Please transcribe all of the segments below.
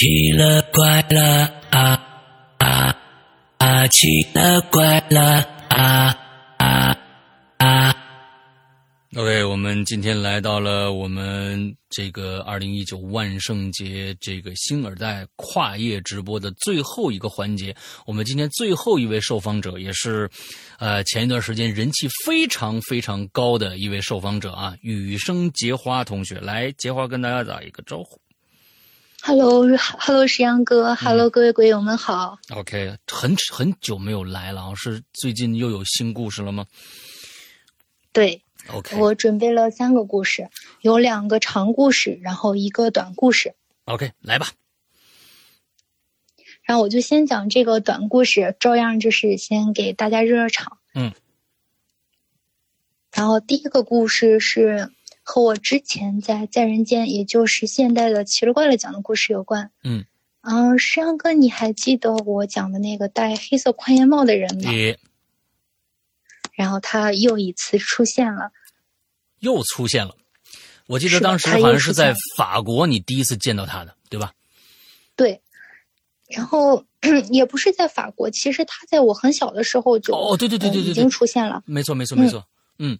奇了怪了啊啊啊！奇了怪了啊啊啊各位我们今天来到了我们这个二零一九万圣节这个星耳代跨夜直播的最后一个环节。我们今天最后一位受访者，也是呃前一段时间人气非常非常高的一位受访者啊，雨生结花同学，来结花跟大家打一个招呼。Hello，Hello，石阳哥，Hello，各位鬼友们好。OK，很很久没有来了啊，是最近又有新故事了吗？对，OK，我准备了三个故事，有两个长故事，然后一个短故事。OK，来吧。然后我就先讲这个短故事，照样就是先给大家热热场。嗯。然后第一个故事是。和我之前在在人间，也就是现代的奇了怪了讲的故事有关。嗯，嗯，石阳哥，你还记得我讲的那个戴黑色宽檐帽的人吗？然后他又一次出现了，又出现了。我记得当时好像是在法国，你第一次见到他的，对吧？对。然后 也不是在法国，其实他在我很小的时候就哦，对对对对对，已经出现了。没错没错没错，嗯。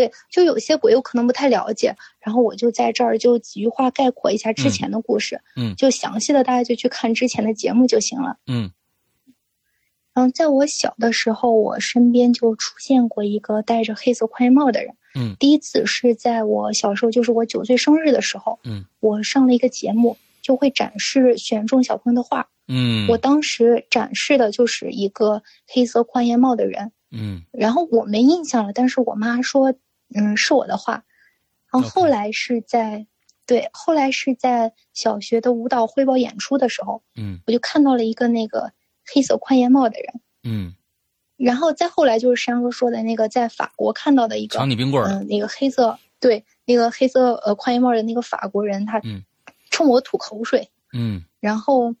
对，就有些鬼我可能不太了解，然后我就在这儿就几句话概括一下之前的故事，嗯，就详细的大家就去看之前的节目就行了，嗯。然后在我小的时候，我身边就出现过一个戴着黑色宽檐帽的人，嗯，第一次是在我小时候，就是我九岁生日的时候，嗯，我上了一个节目，就会展示选中小朋友的画，嗯，我当时展示的就是一个黑色宽檐帽的人。嗯，然后我没印象了，但是我妈说，嗯，是我的画。然后后来是在，对，后来是在小学的舞蹈汇报演出的时候，嗯，我就看到了一个那个黑色宽檐帽的人，嗯，然后再后来就是山哥说的那个在法国看到的一个抢你冰棍儿，嗯，那个黑色，对，那个黑色呃宽檐帽的那个法国人，他冲我吐口水，嗯，然后。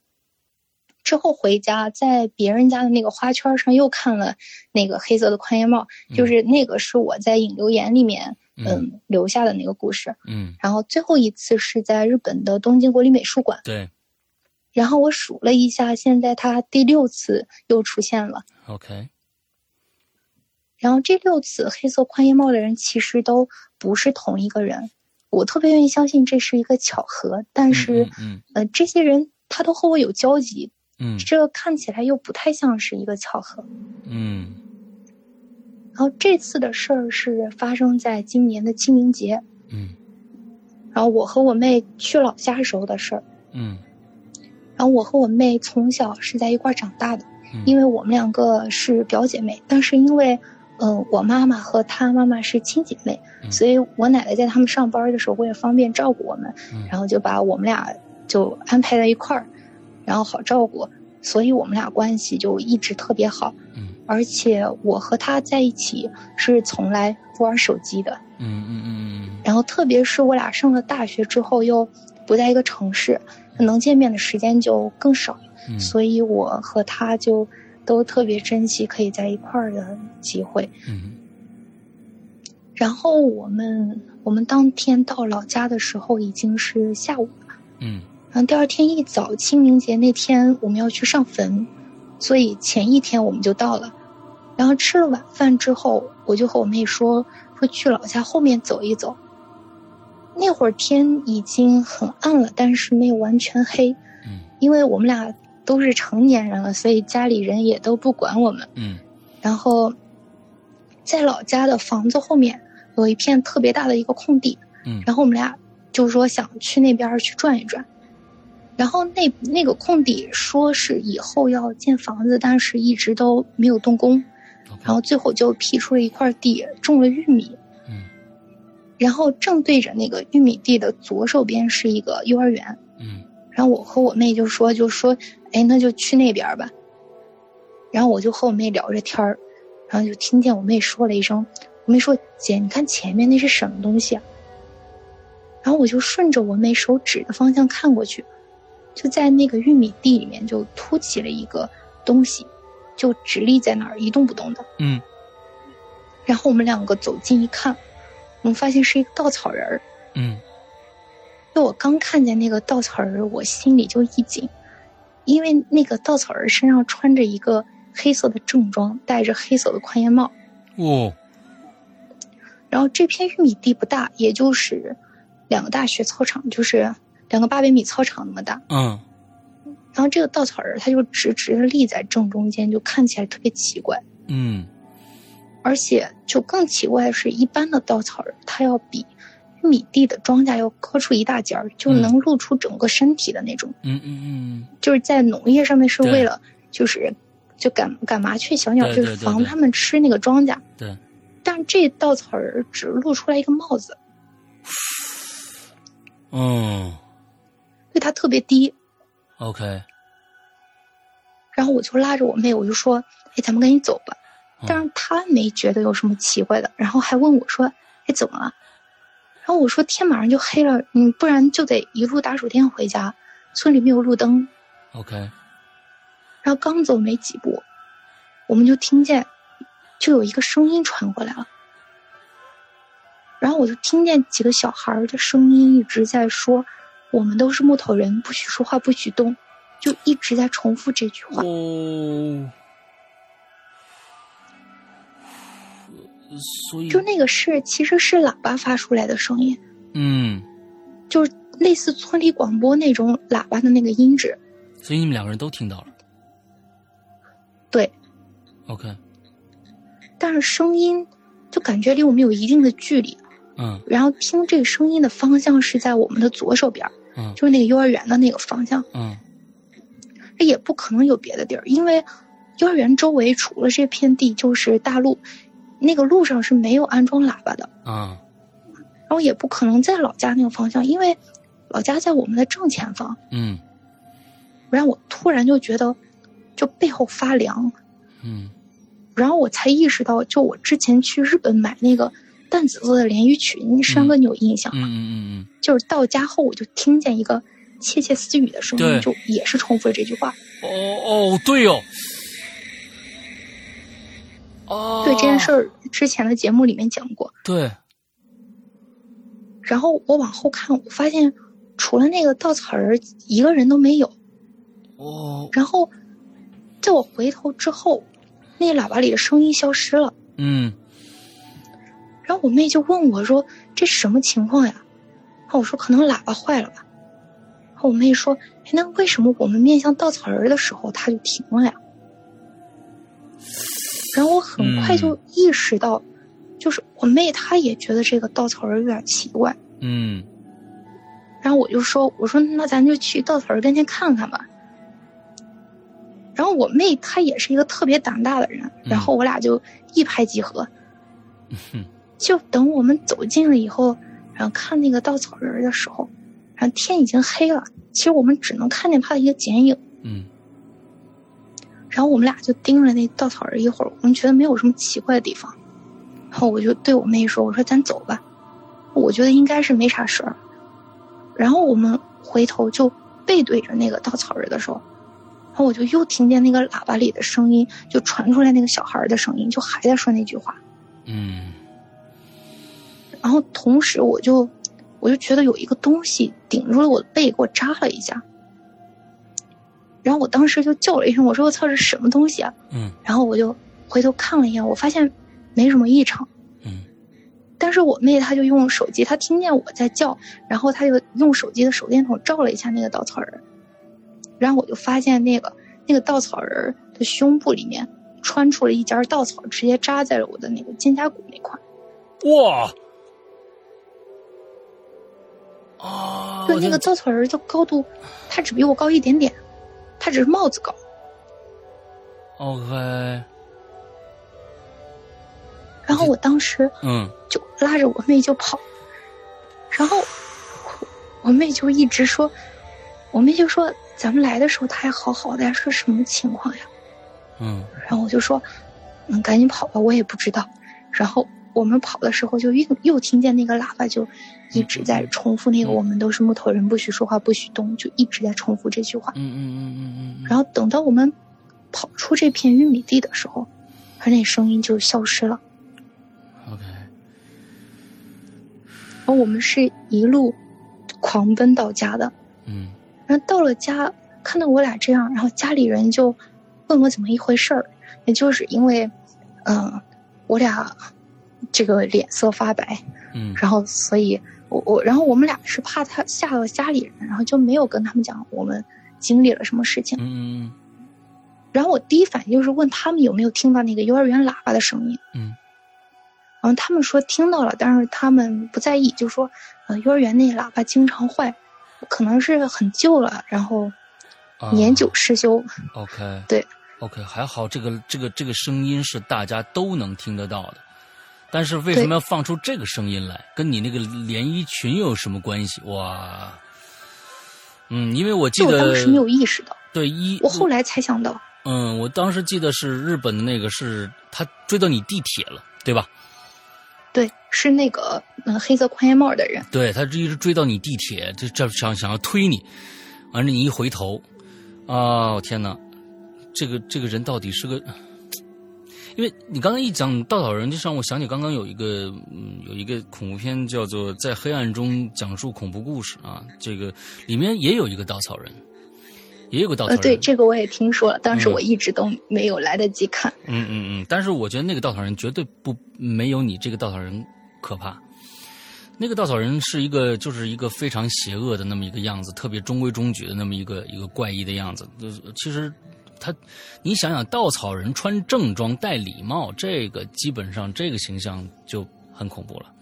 之后回家，在别人家的那个花圈上又看了那个黑色的宽檐帽，就是那个是我在引流言里面嗯留下的那个故事。嗯，然后最后一次是在日本的东京国立美术馆。对。然后我数了一下，现在他第六次又出现了。OK。然后这六次黑色宽檐帽的人其实都不是同一个人，我特别愿意相信这是一个巧合，但是嗯呃这些人他都和我有交集。嗯，这看起来又不太像是一个巧合。嗯，然后这次的事儿是发生在今年的清明节。嗯，然后我和我妹去老家时候的事儿。嗯，然后我和我妹从小是在一块儿长大的，因为我们两个是表姐妹，但是因为，嗯，我妈妈和她妈妈是亲姐妹，所以我奶奶在他们上班的时候为了方便照顾我们，然后就把我们俩就安排在一块儿。然后好照顾，所以我们俩关系就一直特别好。嗯，而且我和他在一起是从来不玩手机的。嗯嗯嗯嗯。然后特别是我俩上了大学之后又不在一个城市，能见面的时间就更少。嗯，所以我和他就都特别珍惜可以在一块儿的机会。嗯。然后我们我们当天到老家的时候已经是下午了。嗯。然后第二天一早，清明节那天我们要去上坟，所以前一天我们就到了。然后吃了晚饭之后，我就和我妹说，说去老家后面走一走。那会儿天已经很暗了，但是没有完全黑。嗯，因为我们俩都是成年人了，所以家里人也都不管我们。嗯，然后在老家的房子后面有一片特别大的一个空地。嗯，然后我们俩就说想去那边去转一转。然后那那个空地说是以后要建房子，但是一直都没有动工，然后最后就辟出了一块地，种了玉米。嗯，然后正对着那个玉米地的左手边是一个幼儿园。嗯，然后我和我妹就说就说，哎，那就去那边吧。然后我就和我妹聊着天儿，然后就听见我妹说了一声，我妹说：“姐，你看前面那是什么东西啊？”然后我就顺着我妹手指的方向看过去。就在那个玉米地里面，就凸起了一个东西，就直立在那儿一动不动的。嗯。然后我们两个走近一看，我们发现是一个稻草人儿。嗯。就我刚看见那个稻草人，我心里就一紧，因为那个稻草人身上穿着一个黑色的正装，戴着黑色的宽檐帽。哦。然后这片玉米地不大，也就是两个大学操场，就是两个八百米操场那么大。嗯。然后这个稻草人，他就直直的立在正中间，就看起来特别奇怪。嗯。而且就更奇怪的是，一般的稻草人，他要比玉米地的庄稼要高出一大截儿，就能露出整个身体的那种。嗯嗯嗯。就是在农业上面是为了，就是就赶赶麻雀、小鸟，就是防他们吃那个庄稼。对。但这稻草人只露出来一个帽子。嗯。对他特别低。OK。然后我就拉着我妹，我就说：“哎，咱们赶紧走吧。”但是他没觉得有什么奇怪的，然后还问我说：“哎，怎么了？”然后我说：“天马上就黑了，嗯不然就得一路打手电回家，村里没有路灯。” OK。然后刚走没几步，我们就听见，就有一个声音传过来了。然后我就听见几个小孩的声音一直在说：“我们都是木头人，不许说话，不许动。”就一直在重复这句话。哦。所以，就那个是，其实是喇叭发出来的声音，嗯，就是类似村里广播那种喇叭的那个音质。所以你们两个人都听到了，对，OK。但是声音就感觉离我们有一定的距离，嗯。然后听这个声音的方向是在我们的左手边，嗯，就是那个幼儿园的那个方向，嗯。这也不可能有别的地儿，因为幼儿园周围除了这片地就是大路。那个路上是没有安装喇叭的啊，然后也不可能在老家那个方向，因为老家在我们的正前方。嗯，然后我突然就觉得，就背后发凉。嗯，然后我才意识到，就我之前去日本买那个淡紫色的连衣裙，山哥你有印象吗？嗯嗯嗯就是到家后我就听见一个窃窃私语的声音，就也是重复了这句话。哦哦，对哦。哦，对这件事儿，之前的节目里面讲过。对。然后我往后看，我发现除了那个稻草人，一个人都没有。哦。然后，在我回头之后，那喇叭里的声音消失了。嗯。然后我妹就问我说：“这是什么情况呀？”然后我说：“可能喇叭坏了吧。”然后我妹说：“哎，那为什么我们面向稻草人的时候，它就停了呀？”然后我很快就意识到，就是我妹她也觉得这个稻草人有点奇怪。嗯。然后我就说：“我说那咱就去稻草人跟前看看吧。”然后我妹她也是一个特别胆大的人，然后我俩就一拍即合。就等我们走近了以后，然后看那个稻草人的时候，然后天已经黑了，其实我们只能看见他的一个剪影。嗯。然后我们俩就盯着那稻草人一会儿，我们觉得没有什么奇怪的地方，然后我就对我妹说：“我说咱走吧，我觉得应该是没啥事儿。”然后我们回头就背对着那个稻草人的时候，然后我就又听见那个喇叭里的声音，就传出来那个小孩的声音，就还在说那句话。嗯。然后同时我就我就觉得有一个东西顶住了我的背，给我扎了一下。然后我当时就叫了一声，我说：“我操，这什么东西啊？”嗯。然后我就回头看了一眼，我发现没什么异常。嗯。但是我妹她就用手机，她听见我在叫，然后她就用手机的手电筒照了一下那个稻草人，然后我就发现那个那个稻草人的胸部里面穿出了一截稻草，直接扎在了我的那个肩胛骨那块。哇！啊！就，那个稻草人的高度，他只比我高一点点。他只是帽子高。OK。然后我当时嗯，就拉着我妹就跑，然后我妹就一直说，我妹就说咱们来的时候他还好好的呀，说什么情况呀？嗯。然后我就说，嗯，赶紧跑吧，我也不知道。然后我们跑的时候就又又听见那个喇叭就一直在重复那个“我们都是木头人，不许说话，不许动”，就一直在重复这句话。嗯嗯嗯嗯嗯。然后等到我们跑出这片玉米地的时候，他那声音就消失了。OK。然后我们是一路狂奔到家的。嗯，然后到了家，看到我俩这样，然后家里人就问我怎么一回事儿，也就是因为，嗯，我俩这个脸色发白，嗯，然后所以我我然后我们俩是怕他吓到家里人，然后就没有跟他们讲我们经历了什么事情。嗯然后我第一反应就是问他们有没有听到那个幼儿园喇叭的声音。嗯然后他们说听到了，但是他们不在意，就说，呃，幼儿园那喇叭经常坏，可能是很旧了，然后啊年久失修。OK，对，OK，还好这个这个这个声音是大家都能听得到的，但是为什么要放出这个声音来？跟你那个连衣裙有什么关系？哇，嗯，因为我记得我得当时没有意识到，对一，我后来才想到，嗯，我当时记得是日本的那个是他追到你地铁了，对吧？对，是那个嗯、黑色宽檐帽的人，对他一直追到你地铁，就这想想要推你，完了你一回头，啊、我天哪，这个这个人到底是个？因为你刚刚一讲稻草人，就让我想起刚刚有一个嗯有一个恐怖片叫做《在黑暗中讲述恐怖故事》啊，这个里面也有一个稻草人，也有个稻草呃，人。对，这个我也听说了，但是嗯我一直都没有来得及看。嗯嗯嗯，但是我觉得那个稻草人绝对不没有你这个稻草人可怕。那个稻草人是一个，就是一个非常邪恶的那么一个样子，特别中规中矩的那么一个一个怪异的样子。就是其实他，你想想，稻草人穿正装、戴礼帽，这个基本上这个形象就很恐怖了。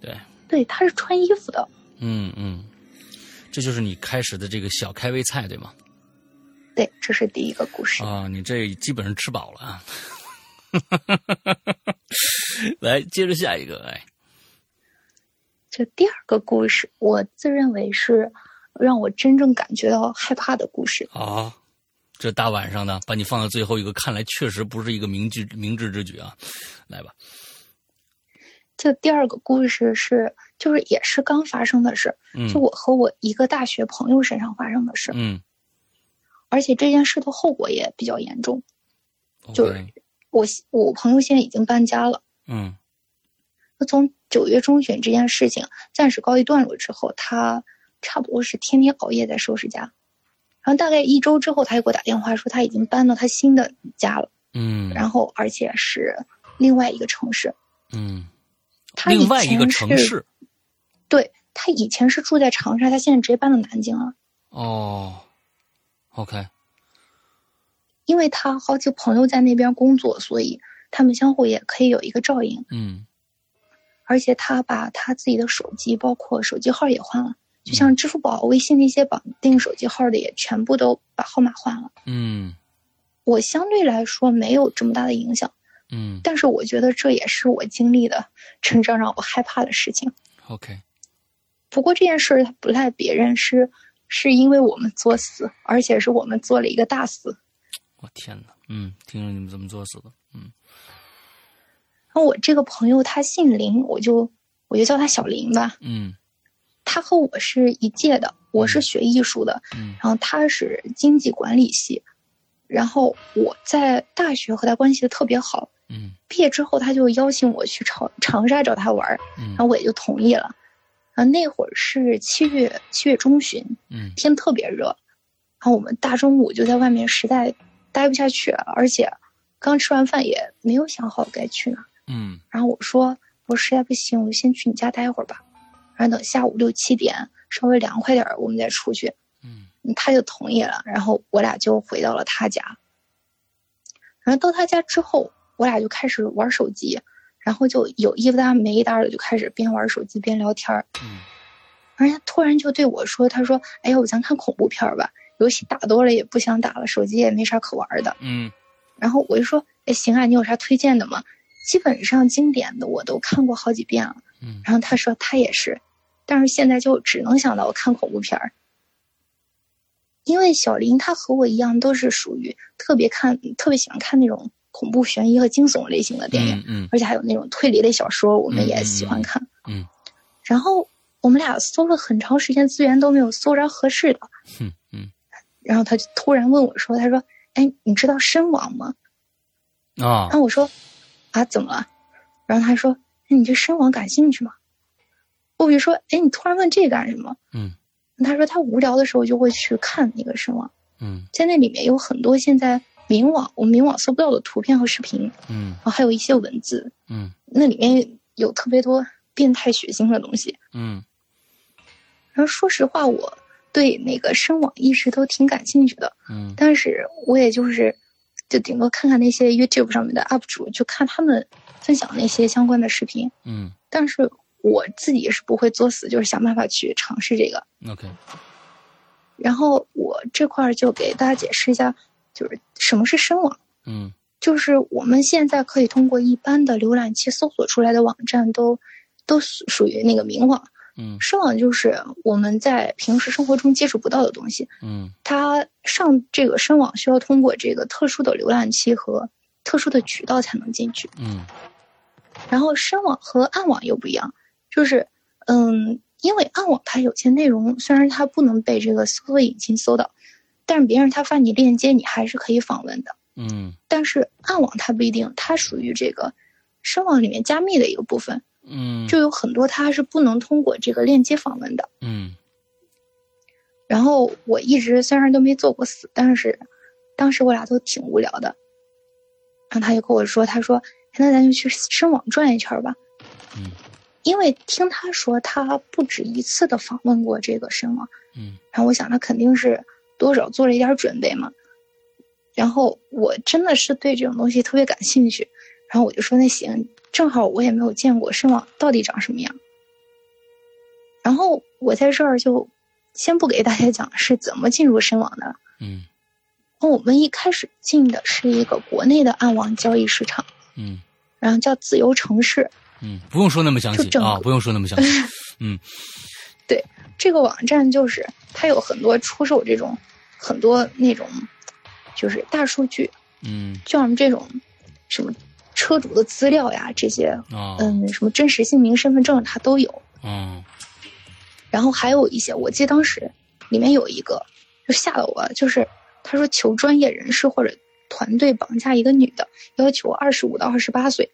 对，对，他是穿衣服的，嗯嗯，这就是你开始的这个小开胃菜，对吗？对，这是第一个故事。啊，你这基本上吃饱了啊。来，接着下一个，哎，这第二个故事，我自认为是让我真正感觉到害怕的故事。啊，这大晚上的把你放到最后一个，看来确实不是一个明智明智之举啊。来吧，这第二个故事是，就是也是刚发生的事，嗯。就我和我一个大学朋友身上发生的事，嗯。而且这件事的后果也比较严重。就是我我朋友现在已经搬家了，嗯。那从九月中旬这件事情暂时告一段落之后，他差不多是天天熬夜在收拾家，然后大概一周之后，他就给我打电话说他已经搬到他新的家了，嗯，然后而且是另外一个城市。嗯，他以另外一个城市对他以前是住在长沙，他现在直接搬到南京了，哦，OK，因为他好几个朋友在那边工作，所以他们相互也可以有一个照应。嗯而且他把他自己的手机，包括手机号也换了，就像支付宝、微信那些绑定手机号的，也全部都把号码换了。嗯我相对来说没有这么大的影响，嗯但是我觉得这也是我经历的真正让我害怕的事情。，OK，不过这件事儿它不赖别人，是是因为我们作死，而且是我们做了一个大死。我天哪，嗯，听着你们怎么作死的，嗯那我这个朋友他姓林，我就我就叫他小林吧。嗯他和我是一届的，我是学艺术的，嗯然后他是经济管理系，然后我在大学和他关系特别好。嗯毕业之后，他就邀请我去长长沙找他玩儿，嗯然后我也就同意了。啊，那会儿是七月七月中旬，嗯天特别热，然后我们大中午就在外面实在待不下去了，而且刚吃完饭也没有想好该去哪儿。嗯然后我说我实在不行，我就先去你家待会儿吧，然后等下午六七点稍微凉快点儿，我们再出去。嗯他就同意了，然后我俩就回到了他家。然后到他家之后，我俩就开始玩手机，然后就有一搭没一搭的就开始边玩手机边聊天儿。嗯然后他突然就对我说：“他说，哎呀，我咱看恐怖片儿吧，游戏打多了也不想打了，手机也没啥可玩的。嗯”然后我就说：“哎，行啊，你有啥推荐的吗？基本上经典的我都看过好几遍了。”嗯然后他说他也是，但是现在就只能想到我看恐怖片儿。因为小林他和我一样，都是属于特别看、特别喜欢看那种恐怖、悬疑和惊悚类型的电影，嗯嗯而且还有那种推理类小说，我们也喜欢看。嗯然后我们俩搜了很长时间资源都没有搜着合适的，嗯嗯然后他就突然问我说：“他说，哎，你知道深网吗？”啊然后我说：“啊，怎么了？”然后他说：“那你对深网感兴趣吗？”我比如说，哎，你突然问这干什么？嗯，他说他无聊的时候就会去看那个声网，嗯在那里面有很多现在明网我们明网搜不到的图片和视频，嗯然后还有一些文字，嗯那里面有特别多变态血腥的东西。嗯然后说实话，我对那个声网一直都挺感兴趣的，嗯但是我也就是就顶多看看那些 YouTube 上面的 UP 主，就看他们分享那些相关的视频，嗯但是我自己也是不会作死，就是想办法去尝试这个。，OK，然后我这块儿就给大家解释一下，就是什么是深网。嗯就是我们现在可以通过一般的浏览器搜索出来的网站都都属属于那个明网，嗯深网就是我们在平时生活中接触不到的东西。嗯它上这个深网需要通过这个特殊的浏览器和特殊的渠道才能进去。嗯然后深网和暗网又不一样，就是嗯，因为暗网它有些内容虽然它不能被这个搜索引擎搜到，但是别人他发你链接，你还是可以访问的。嗯但是暗网它不一定，它属于这个深网里面加密的一个部分，嗯，就有很多它是不能通过这个链接访问的。嗯然后我一直虽然都没做过死，但是当时我俩都挺无聊的，然后他就跟我说，他说哎那咱就去深网转一圈吧，嗯因为听他说他不止一次的访问过这个深网，嗯然后我想他肯定是多少做了一点准备嘛。然后我真的是对这种东西特别感兴趣，然后我就说那行，正好我也没有见过深网到底长什么样。然后我在这儿就先不给大家讲是怎么进入深网的。嗯然后我们一开始进的是一个国内的暗网交易市场，嗯然后叫自由城市。嗯，不用说那么详细啊，不用说那么详细。嗯对这个网站就是它有很多出售这种很多那种就是大数据，嗯就像这种什么车主的资料呀，这些啊嗯什么真实姓名、身份证它都有。嗯然后还有一些，我记得当时里面有一个就吓到我了，就是他说求专业人士或者团队绑架一个女的，要求二十五到二十八岁，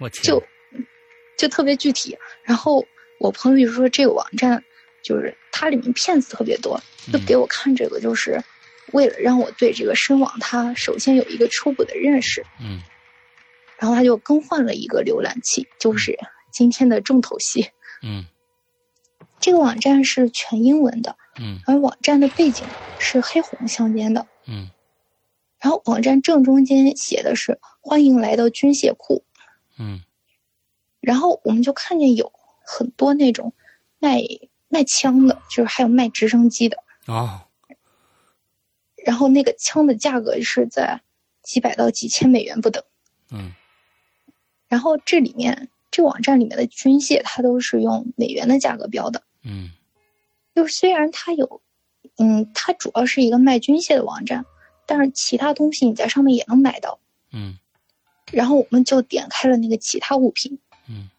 我天，就就特别具体。然后我朋友就说这个网站就是它里面骗子特别多，就嗯给我看这个，就是为了让我对这个深网它首先有一个初步的认识。嗯然后他就更换了一个浏览器，就是今天的重头戏。嗯这个网站是全英文的，嗯而网站的背景是黑红相间的。嗯然后网站正中间写的是“欢迎来到军械库嗯”，然后我们就看见有很多那种卖卖枪的，就是还有卖直升机的，啊然后那个枪的价格是在几百到几千美元不等。嗯然后这里面这网站里面的军械，它都是用美元的价格标的。嗯就是虽然它有，嗯，它主要是一个卖军械的网站，但是其他东西你在上面也能买到。嗯然后我们就点开了那个其他物品，嗯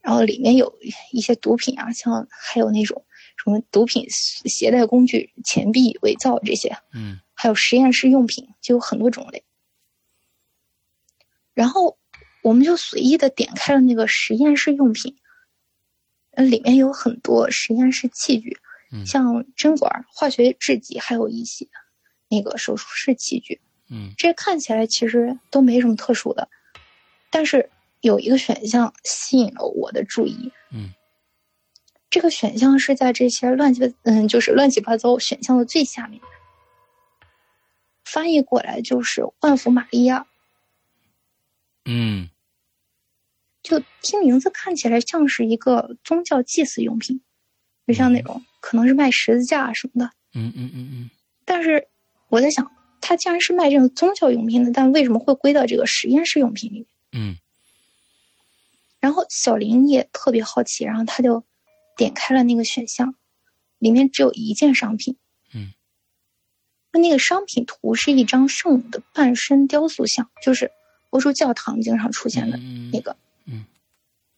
然后里面有一些毒品啊，像还有那种什么毒品携带工具、钱币伪造这些，嗯还有实验室用品，就有很多种类。然后我们就随意的点开了那个实验室用品，呃，里面有很多实验室器具，嗯像针管、化学制剂，还有一些那个手术室器具。嗯这看起来其实都没什么特殊的，但是有一个选项吸引了我的注意。嗯这个选项是在这些乱七八嗯，就是乱七八糟选项的最下面，翻译过来就是万福玛利亚。嗯就听名字看起来像是一个宗教祭祀用品，就像那种可能是卖十字架什么的。嗯嗯嗯嗯但是我在想，他既然是卖这种宗教用品的，但为什么会归到这个实验室用品里面？嗯然后小林也特别好奇，然后他就点开了那个选项，里面只有一件商品。嗯，那个商品图是一张圣母的半身雕塑像，就是欧洲教堂经常出现的嗯那个。嗯，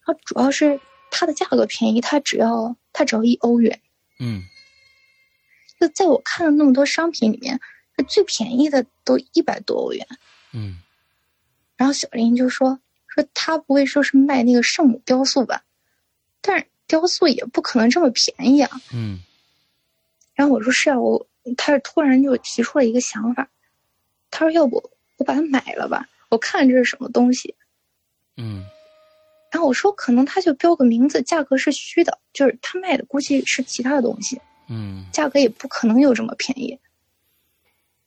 然后主要是它的价格便宜，它只要它只要一欧元。嗯就在我看了那么多商品里面，最便宜的都一百多欧元。嗯然后小林就说说他不会说是卖那个圣母雕塑吧？但是雕塑也不可能这么便宜啊。嗯。然后我说是啊，我他突然就提出了一个想法，他说要不我把它买了吧？我看这是什么东西。嗯。然后我说可能他就标个名字，价格是虚的，就是他卖的估计是其他的东西。嗯。价格也不可能有这么便宜。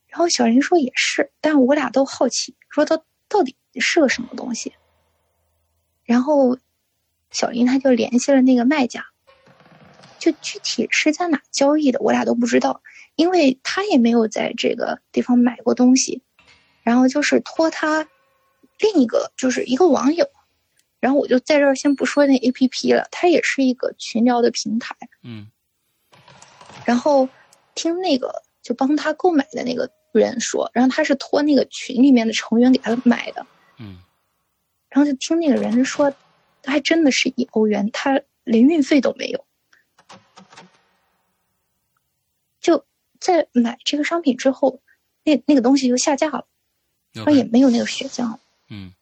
然后小林说也是，但我俩都好奇，说他到底是个什么东西。然后，小林他就联系了那个卖家，就具体是在哪交易的，我俩都不知道，因为他也没有在这个地方买过东西。然后就是托他另一个就是一个网友，然后我就在这儿先不说那 A P P 了，它也是一个群聊的平台。嗯。然后听那个就帮他购买的那个。人说，然后他是托那个群里面的成员给他买的，嗯，然后就听那个人说，他还真的是一欧元，他连运费都没有。就在买这个商品之后，那那个东西就下架了，然后也没有那个血浆，嗯。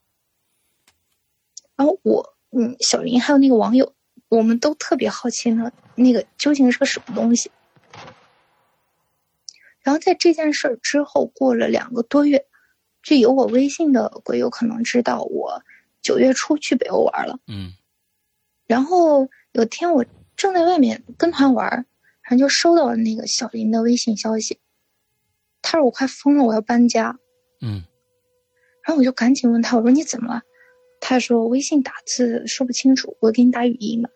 然后我，嗯，小林还有那个网友，我们都特别好奇呢，那个究竟是个什么东西。然后在这件事儿之后，过了两个多月，就有我微信的鬼友可能知道我九月初去北欧玩了。嗯。然后有天我正在外面跟团玩，然后就收到了那个小林的微信消息，他说我快疯了，我要搬家。嗯。然后我就赶紧问他，我说你怎么了？他说微信打字说不清楚，我给你打语音吧。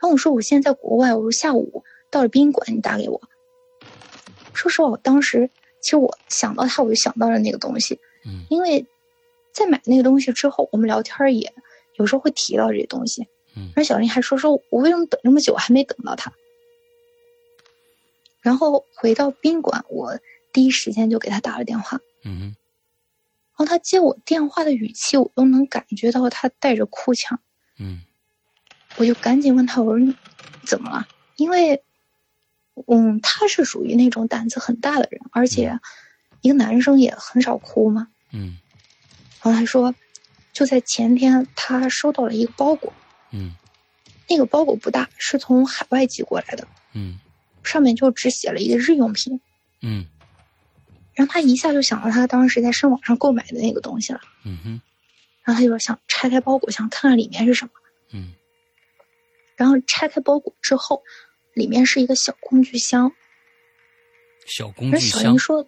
然后我说我现在在国外，我说下午到了宾馆，你打给我。说实话，我当时其实我想到他，我就想到了那个东西。嗯，因为在买那个东西之后，我们聊天也有时候会提到这些东西。嗯，而小林还说：“说我为什么等这么久还没等到他？”然后回到宾馆，我第一时间就给他打了电话。嗯然后他接我电话的语气，我都能感觉到他带着哭腔。嗯，我就赶紧问他：“我说怎么了？”因为。嗯，他是属于那种胆子很大的人，而且一个男生也很少哭嘛。嗯。然后他说，就在前天，他收到了一个包裹。嗯。那个包裹不大，是从海外寄过来的。嗯。上面就只写了一个日用品。嗯。然后他一下就想到他当时在上网上购买的那个东西了。嗯哼。然后他就想拆开包裹，想看看里面是什么。嗯。然后拆开包裹之后。里面是一个小工具箱，小工具箱。小英说：“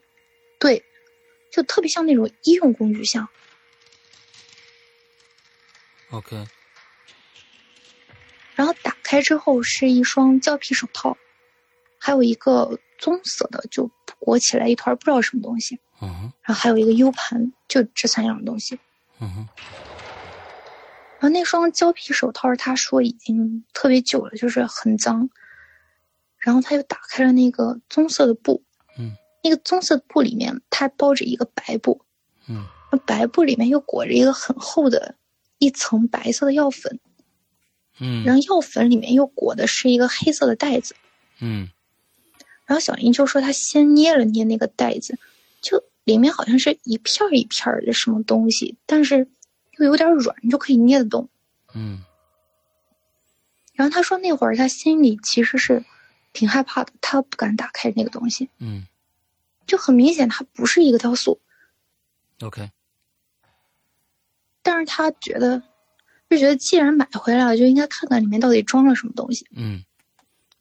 对，就特别像那种医用工具箱。” OK。然后打开之后是一双胶皮手套，还有一个棕色的就裹起来一团不知道什么东西。嗯哼。然后还有一个 U 盘，就这三样东西。嗯哼。然后那双胶皮手套，他说已经特别久了，就是很脏。然后他又打开了那个棕色的布，嗯，那个棕色的布里面，它包着一个白布，嗯，那白布里面又裹着一个很厚的一层白色的药粉，嗯，然后药粉里面又裹的是一个黑色的袋子，嗯，然后小英就说他先捏了捏那个袋子，就里面好像是一片一片的什么东西，但是又有点软，就可以捏得动，嗯，然后他说那会儿他心里其实是。挺害怕的，他不敢打开那个东西。嗯，就很明显，它不是一个雕塑。OK。但是他觉得，就觉得既然买回来了，就应该看看里面到底装了什么东西。嗯。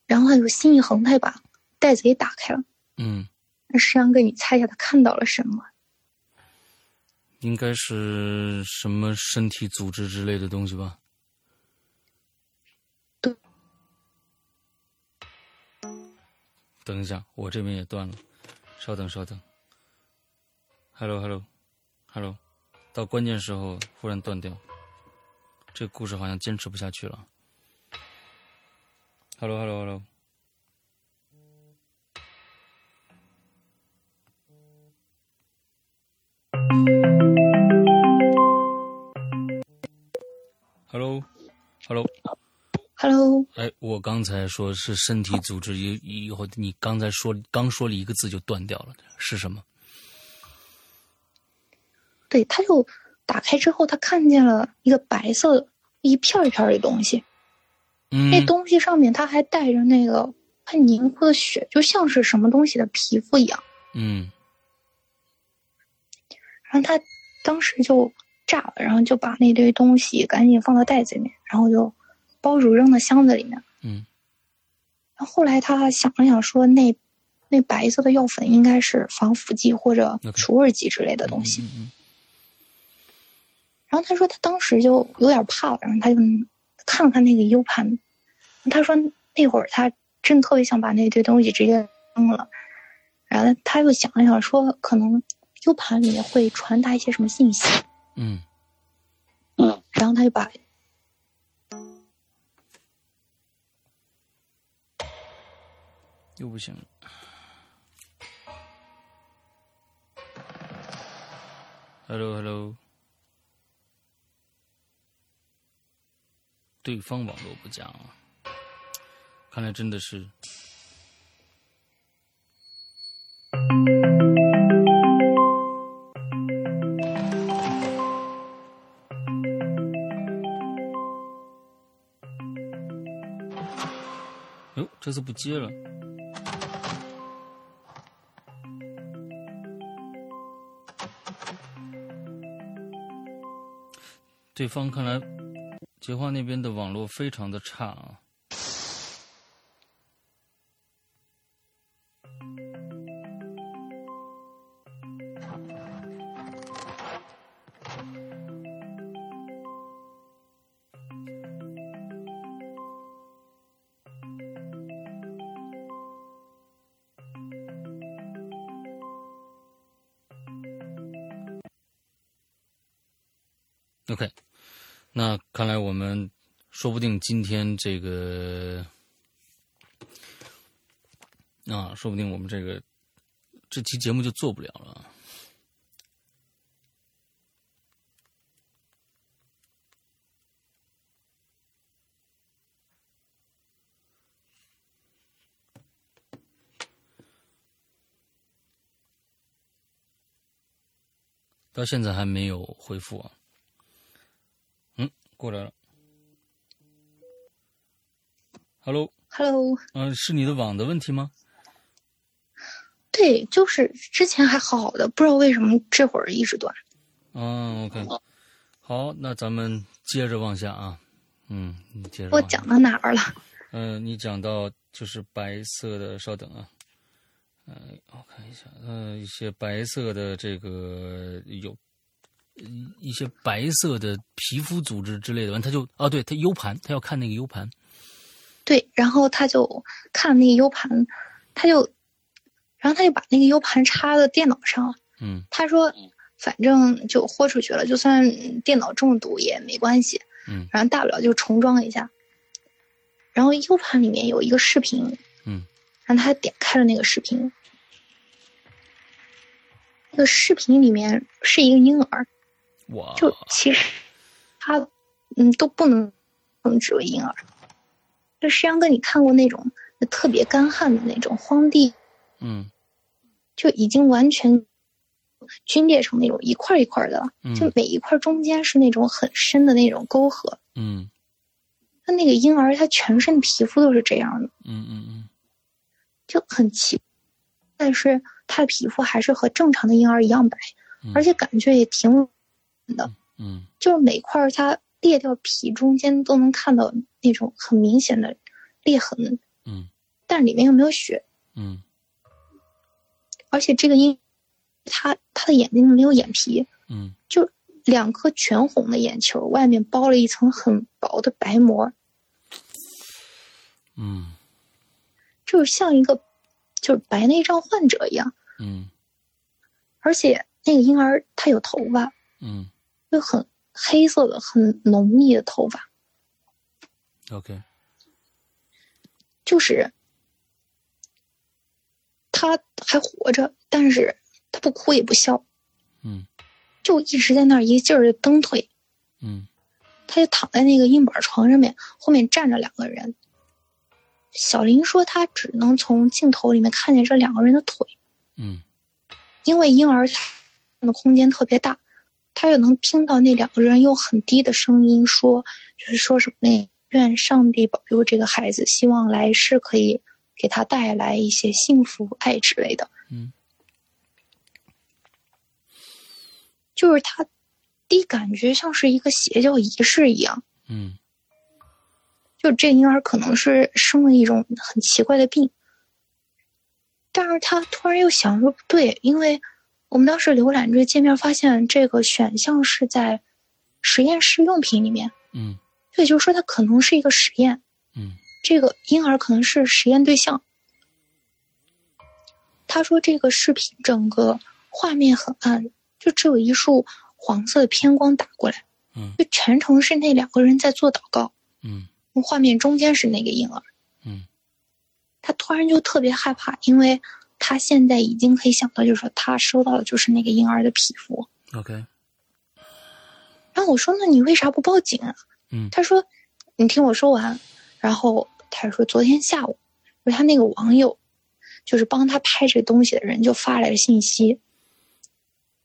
然后他就心一横，他就把袋子给打开了。嗯。那石阳哥，你猜一下，他看到了什么？应该是什么身体组织之类的东西吧。等一下，我这边也断了，稍等稍等。Hello，Hello，Hello，到关键时候忽然断掉，这个故事好像坚持不下去了。Hello，Hello，Hello。Hello，Hello。Hello，哎，我刚才说是身体组织，以以后你刚才说刚说了一个字就断掉了，是什么？对，他就打开之后，他看见了一个白色一片一片的东西，那东西上面它还带着那个很凝固的血，就像是什么东西的皮肤一样。嗯。然后他当时就炸了，然后就把那堆东西赶紧放到袋子里面，然后就包住扔到箱子里面。嗯。然后后来他想了想，说那那白色的药粉应该是防腐剂或者除味剂之类的东西。然后他说他当时就有点怕，然后他就看了看那个 U 盘，他说那会儿他真特别想把那堆东西直接扔了，然后他又想了想，说可能 U 盘里面会传达一些什么信息。嗯嗯，然后他就把。又不行了。Hello，Hello。对方网络不佳啊，看来真的是。都，不接了。对方看来，捷花那边的网络非常的差啊。说不定今天这个啊，说不定我们这个这期节目就做不了了。到现在还没有回复啊。嗯过来了，Hello，Hello，嗯，是你的网的问题吗？对，就是之前还好好的，不知道为什么这会儿一直断。嗯，OK，好，那咱们接着往下啊，嗯，你接着。我讲到哪儿了？嗯，你讲到就是白色的，稍等啊，嗯，我看一下，嗯，一些白色的这个有。一些白色的皮肤组织之类的，完他就啊，对他 U 盘，他要看那个 U 盘。对，然后他就看那个 U 盘，他就，然后他就把那个 U 盘插到电脑上。嗯。他说：“反正就豁出去了，就算电脑中毒也没关系。”嗯。然后大不了就重装一下。然后 U 盘里面有一个视频。嗯。让他点开了那个视频。那个视频里面是一个婴儿。就其实，他嗯都不能称之为婴儿。就实际上，跟你看过那种特别干旱的那种荒地，嗯，就已经完全皲裂成那种一块一块的了。就每一块中间是那种很深的那种沟壑。嗯，他那个婴儿，他全身皮肤都是这样的。嗯嗯嗯，就很奇，但是他的皮肤还是和正常的婴儿一样白，而且感觉也挺。的，嗯，就是每块它裂掉皮中间都能看到那种很明显的裂痕，嗯，但里面又没有血，嗯，而且这个婴，他他的眼睛没有眼皮，嗯，就两颗全红的眼球，外面包了一层很薄的白膜，嗯，就是像一个就是白内障患者一样，嗯，而且那个婴儿他有头发，嗯。就很黑色的、很浓密的头发。OK，就是他还活着，但是他不哭也不笑，嗯，就一直在那儿一劲儿的蹬腿，嗯，他就躺在那个硬板床上面，后面站着两个人。小林说他只能从镜头里面看见这两个人的腿，嗯，因为婴儿的空间特别大。他又能听到那两个人用很低的声音说，就是说什么那愿上帝保佑这个孩子，希望来世可以给他带来一些幸福、爱之类的。嗯，就是他第一感觉像是一个邪教仪式一样。嗯，就这婴儿可能是生了一种很奇怪的病，但是他突然又想说不对，因为我们当时浏览这个界面，发现这个选项是在实验室用品里面。嗯，也就是说，它可能是一个实验。嗯，这个婴儿可能是实验对象。他说这个视频整个画面很暗，就只有一束黄色的偏光打过来。嗯，就全程是那两个人在做祷告。嗯，画面中间是那个婴儿。嗯，他突然就特别害怕，因为他现在已经可以想到，就是说他收到的就是那个婴儿的皮肤。OK。然后我说：“那你为啥不报警啊？”嗯，他说：“你听我说完。”然后他说：“昨天下午，就他那个网友，就是帮他拍这东西的人，就发来了信息。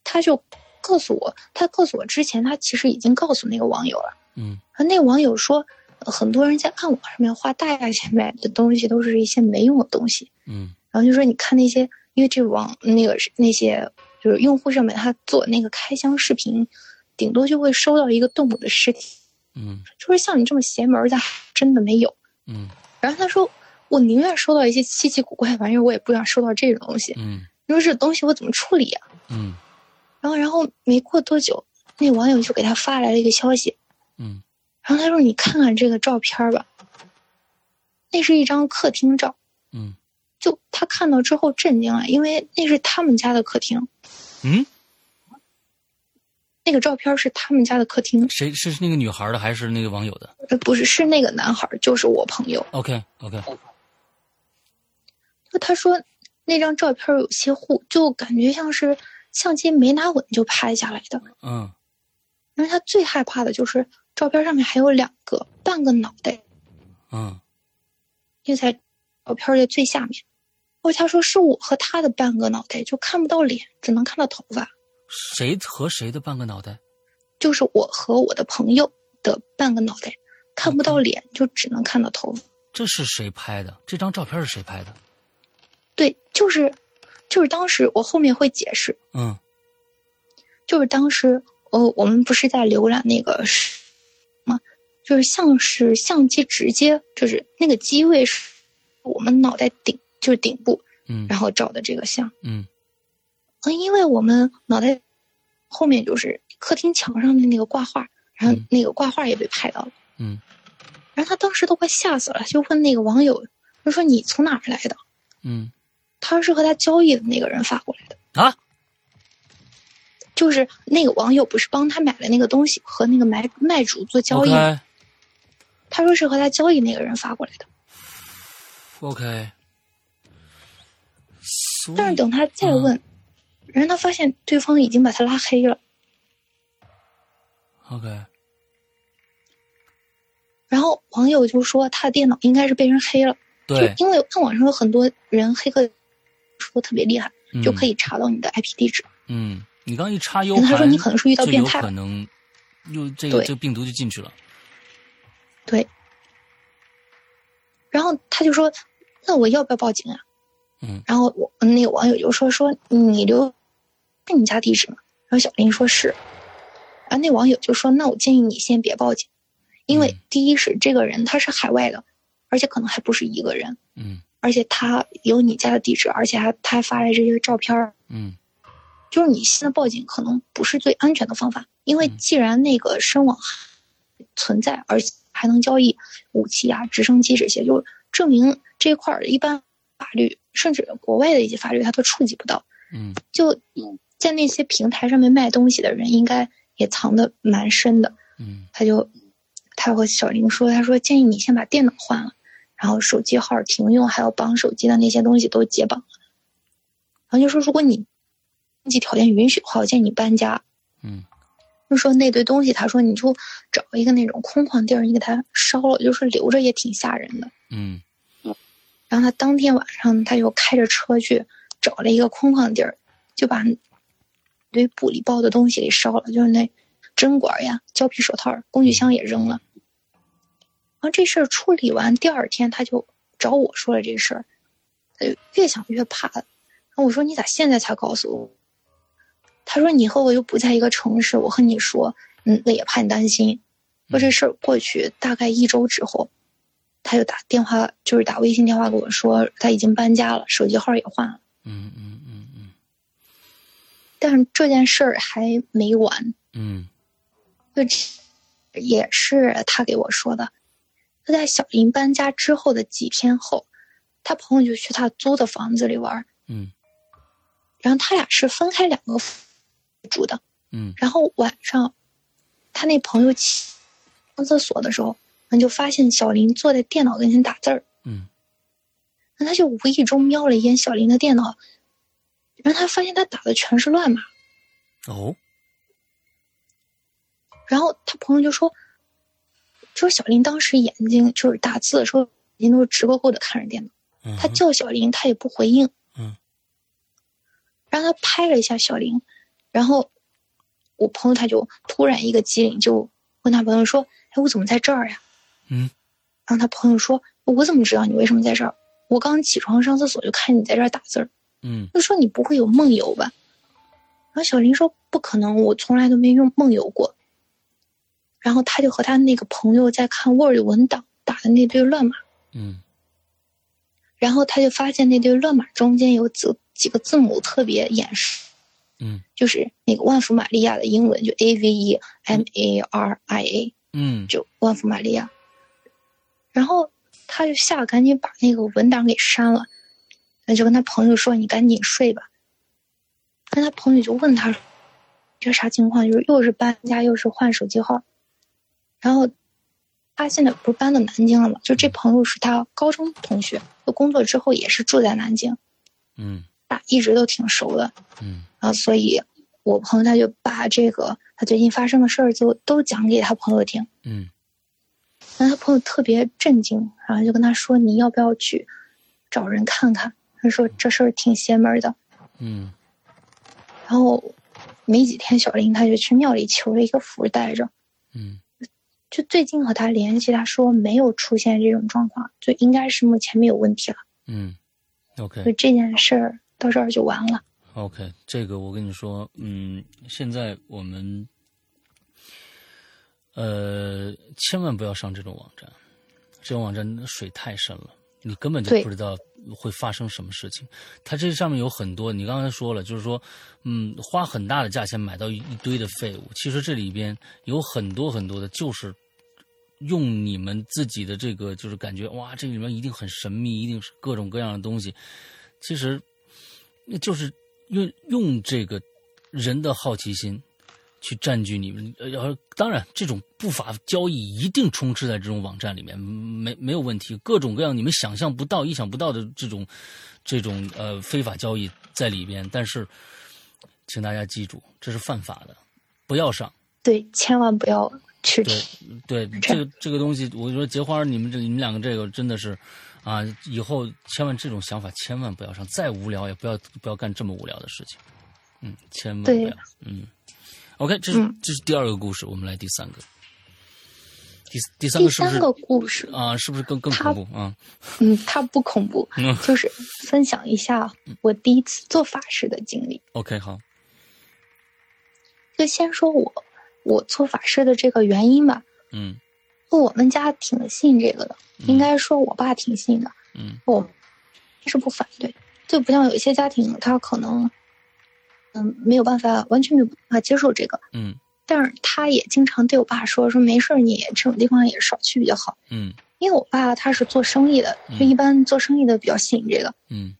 他就告诉我，他告诉我之前，他其实已经告诉那个网友了。嗯，而那个网友说，很多人在暗网上面花大价钱买的东西，都是一些没用的东西。嗯，然后就说你看那些，因为这网那个那些就是用户上面他做那个开箱视频。”顶多就会收到一个动物的尸体，嗯，就是像你这么邪门的，真的没有，嗯。然后他说，我宁愿收到一些稀奇古怪玩意儿，我也不想收到这种东西。嗯，你说这东西我怎么处理呀？嗯。然后，然后没过多久，那网友就给他发来了一个消息，嗯。然后他说：“你看看这个照片吧，那是一张客厅照。”嗯。就他看到之后震惊了，因为那是他们家的客厅。嗯。那个照片是他们家的客厅，谁是那个女孩的还是那个网友的？呃，不是，是那个男孩，就是我朋友。OK OK。就他说那张照片有些糊，就感觉像是相机没拿稳就拍下来的。嗯。因为他最害怕的就是照片上面还有两个半个脑袋。嗯。就在照片的最下面，或者他说是我和他的半个脑袋，就看不到脸，只能看到头发。谁和谁的半个脑袋？就是我和我的朋友的半个脑袋，看不到脸，就只能看到头发。这是谁拍的？这张照片是谁拍的？对，就是，就是当时我后面会解释。嗯，就是当时，呃，我们不是在浏览那个是吗？就是像是相机直接就是那个机位是我们脑袋顶就是顶部，嗯，然后照的这个相，嗯。嗯，因为我们脑袋后面就是客厅墙上的那个挂画，然后那个挂画也被拍到了。嗯，然后他当时都快吓死了，就问那个网友，就说你从哪儿来的？嗯，他是和他交易的那个人发过来的啊，就是那个网友不是帮他买了那个东西，和那个买卖主做交易。Okay. 他说是和他交易那个人发过来的。OK。但是等他再问。嗯然后他发现对方已经把他拉黑了。OK。然后网友就说他的电脑应该是被人黑了，对，因为看网上有很多人黑客说特别厉害，嗯、就可以查到你的 IP 地址。嗯，你刚一插 U 盘，他说你可能是遇到变态可能又这个这个病毒就进去了。对。然后他就说：“那我要不要报警啊？”嗯。然后我那个网友就说：“说你留。”是你家地址吗？然后小林说是，然后那网友就说：“那我建议你先别报警，因为第一是这个人他是海外的，而且可能还不是一个人，嗯，而且他有你家的地址，而且还他还发来这些照片，嗯，就是你现在报警可能不是最安全的方法，因为既然那个深网存在，而且还能交易武器啊、直升机这些，就证明这块儿一般法律甚至国外的一些法律他都触及不到，嗯，就。”在那些平台上面卖东西的人，应该也藏得蛮深的。嗯，他就他和小林说：“他说建议你先把电脑换了，然后手机号停用，还有绑手机的那些东西都解绑了。然后就说，如果你经济条件允许的话，我建议你搬家。嗯，就说那堆东西，他说你就找一个那种空旷地儿，你给它烧了，就是留着也挺吓人的。嗯，然后他当天晚上他就开着车去找了一个空旷地儿，就把。堆布里包的东西给烧了，就是那针管呀、胶皮手套、工具箱也扔了。然后这事儿处理完，第二天他就找我说了这事儿，他就越想越怕。然后我说你咋现在才告诉我？他说你和我又不在一个城市，我和你说，嗯，那也怕你担心。说这事儿过去大概一周之后，他就打电话，就是打微信电话给我说他已经搬家了，手机号也换了。但是这件事儿还没完。嗯。这也是他给我说的。他在小林搬家之后的几天后，他朋友就去他租的房子里玩。嗯。然后他俩是分开两个住的。嗯。然后晚上，他那朋友起上厕所的时候，那就发现小林坐在电脑跟前打字儿。嗯。那他就无意中瞄了一眼小林的电脑，然后他发现他打的全是乱码。哦。然后他朋友就说：“就是小林当时眼睛就是打字的时候，眼睛都是直勾勾的看着电脑。他叫小林，他也不回应。嗯。让他拍了一下小林，然后我朋友他就突然一个机灵，就问他朋友说：‘哎，我怎么在这儿呀？’嗯。然后他朋友说：‘我怎么知道你为什么在这儿？我刚起床上厕所就看你在这儿打字儿。’嗯。就说你不会有梦游吧？然后小林说：‘不可能，我从来都没用梦游过。’然后他就和他那个朋友在看 Word 文档打的那堆乱码，嗯，然后他就发现那堆乱码中间有几几个字母特别眼熟，嗯，就是那个万福玛利亚的英文就 A V E M A R I A，嗯，就万福玛利亚。然后他就吓得赶紧把那个文档给删了，那就跟他朋友说：“你赶紧睡吧。”跟他朋友就问他：“这啥情况？就是又是搬家又是换手机号？”然后，他现在不是搬到南京了吗？就这朋友是他高中同学，就工作之后也是住在南京，嗯，啊，一直都挺熟的，嗯，然后，所以我朋友他就把这个他最近发生的事儿就都讲给他朋友听，嗯，然后他朋友特别震惊，然后就跟他说：“你要不要去找人看看？”他说：“这事儿挺邪门的。”嗯，然后没几天，小林他就去庙里求了一个符带着，嗯。就最近和他联系，他说没有出现这种状况，就应该是目前没有问题了。嗯，OK，就这件事儿到这儿就完了。OK，这个我跟你说，嗯，现在我们呃千万不要上这种网站，这种网站水太深了，你根本就不知道会发生什么事情。它这上面有很多，你刚才说了，就是说，嗯，花很大的价钱买到一堆的废物，其实这里边有很多很多的，就是。用你们自己的这个，就是感觉哇，这里面一定很神秘，一定是各种各样的东西。其实，那就是用用这个人的好奇心去占据你们。呃，当然，这种不法交易一定充斥在这种网站里面，没没有问题。各种各样你们想象不到、意想不到的这种这种呃非法交易在里边。但是，请大家记住，这是犯法的，不要上。对，千万不要去。对对，这个这个东西，我说结花，你们这你们两个这个真的是，啊，以后千万这种想法千万不要上，再无聊也不要不要干这么无聊的事情，嗯，千万不要，嗯，OK，这是这是第二个故事，我们来第三个，第第三个是不是？第三个故事啊，是不是更更恐怖啊？嗯，它不恐怖，就是分享一下我第一次做法事的经历。OK，好，就先说我。我做法事的这个原因吧，嗯，我们家挺信这个的，应该说我爸挺信的，嗯，我是不反对，就不像有一些家庭，他可能，嗯，没有办法，完全没有办法接受这个，嗯，但是他也经常对我爸说，说没事儿，你这种地方也少去比较好，嗯，因为我爸他是做生意的，就一般做生意的比较信这个，嗯。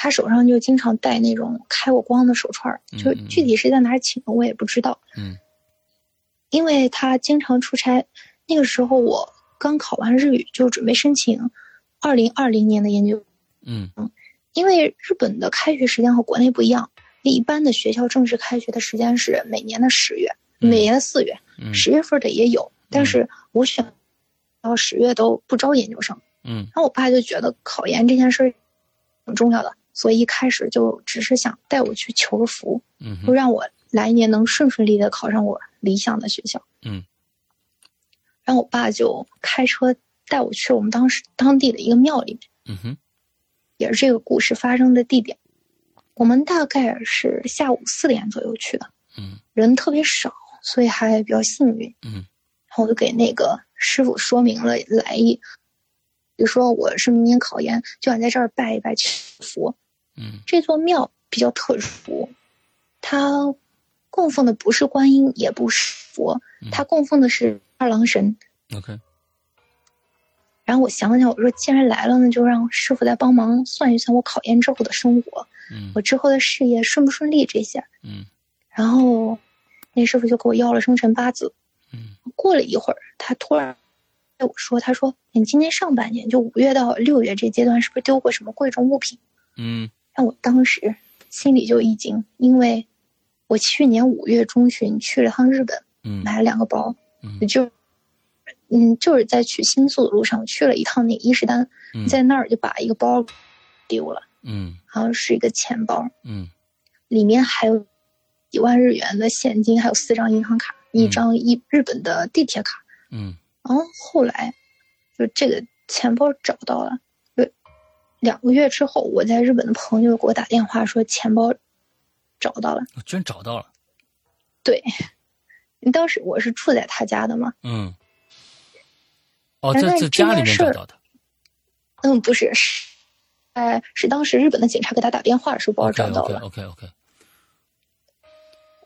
他手上就经常戴那种开过光的手串就具体是在哪儿请的我也不知道，嗯。因为他经常出差，那个时候我刚考完日语，就准备申请二零二零年的研究。嗯嗯，因为日本的开学时间和国内不一样，一般的学校正式开学的时间是每年的十月，每年的四月，十月份的也有，但是我选到十月都不招研究生。嗯，然后我爸就觉得考研这件事儿挺重要的，所以一开始就只是想带我去求个福，嗯，就让我来年能顺顺利利的考上我。理想的学校，嗯，然后我爸就开车带我去我们当时当地的一个庙里面，嗯哼，也是这个故事发生的地点。我们大概是下午四点左右去的，嗯人特别少，所以还比较幸运。嗯然后我就给那个师傅说明了来意，比如说我是明年考研，就想在这儿拜一拜祈福。嗯这座庙比较特殊，它供奉的不是观音，也不是佛，它供奉的是二郎神。，OK，然后我想想，我说既然来了，那就让师傅再帮忙算一算我考研之后的生活，嗯我之后的事业顺不顺利这些。嗯然后那师傅就给我要了生辰八字。嗯过了一会儿，他突然对我说：“他说你今年上半年就五月到六月这阶段，是不是丢过什么贵重物品嗯？”让我当时心里就一惊，因为我去年五月中旬去了趟日本，嗯买了两个包，嗯也就嗯就是在去新宿的路上，我去了一趟那个伊势丹，嗯在那儿就把一个包丢了，嗯好像是一个钱包，嗯里面还有几万日元的现金，还有四张银行卡，一张一日本的地铁卡。嗯然后后来，就这个钱包找到了，就两个月之后，我在日本的朋友给我打电话说钱包找到了。我居然找到了，对，当时我是住在他家的嘛，嗯，哦，在在家里面找到的嗯，不是，是，哎，是当时日本的警察给他打电话的时候把我找到 OK 了。OK OK，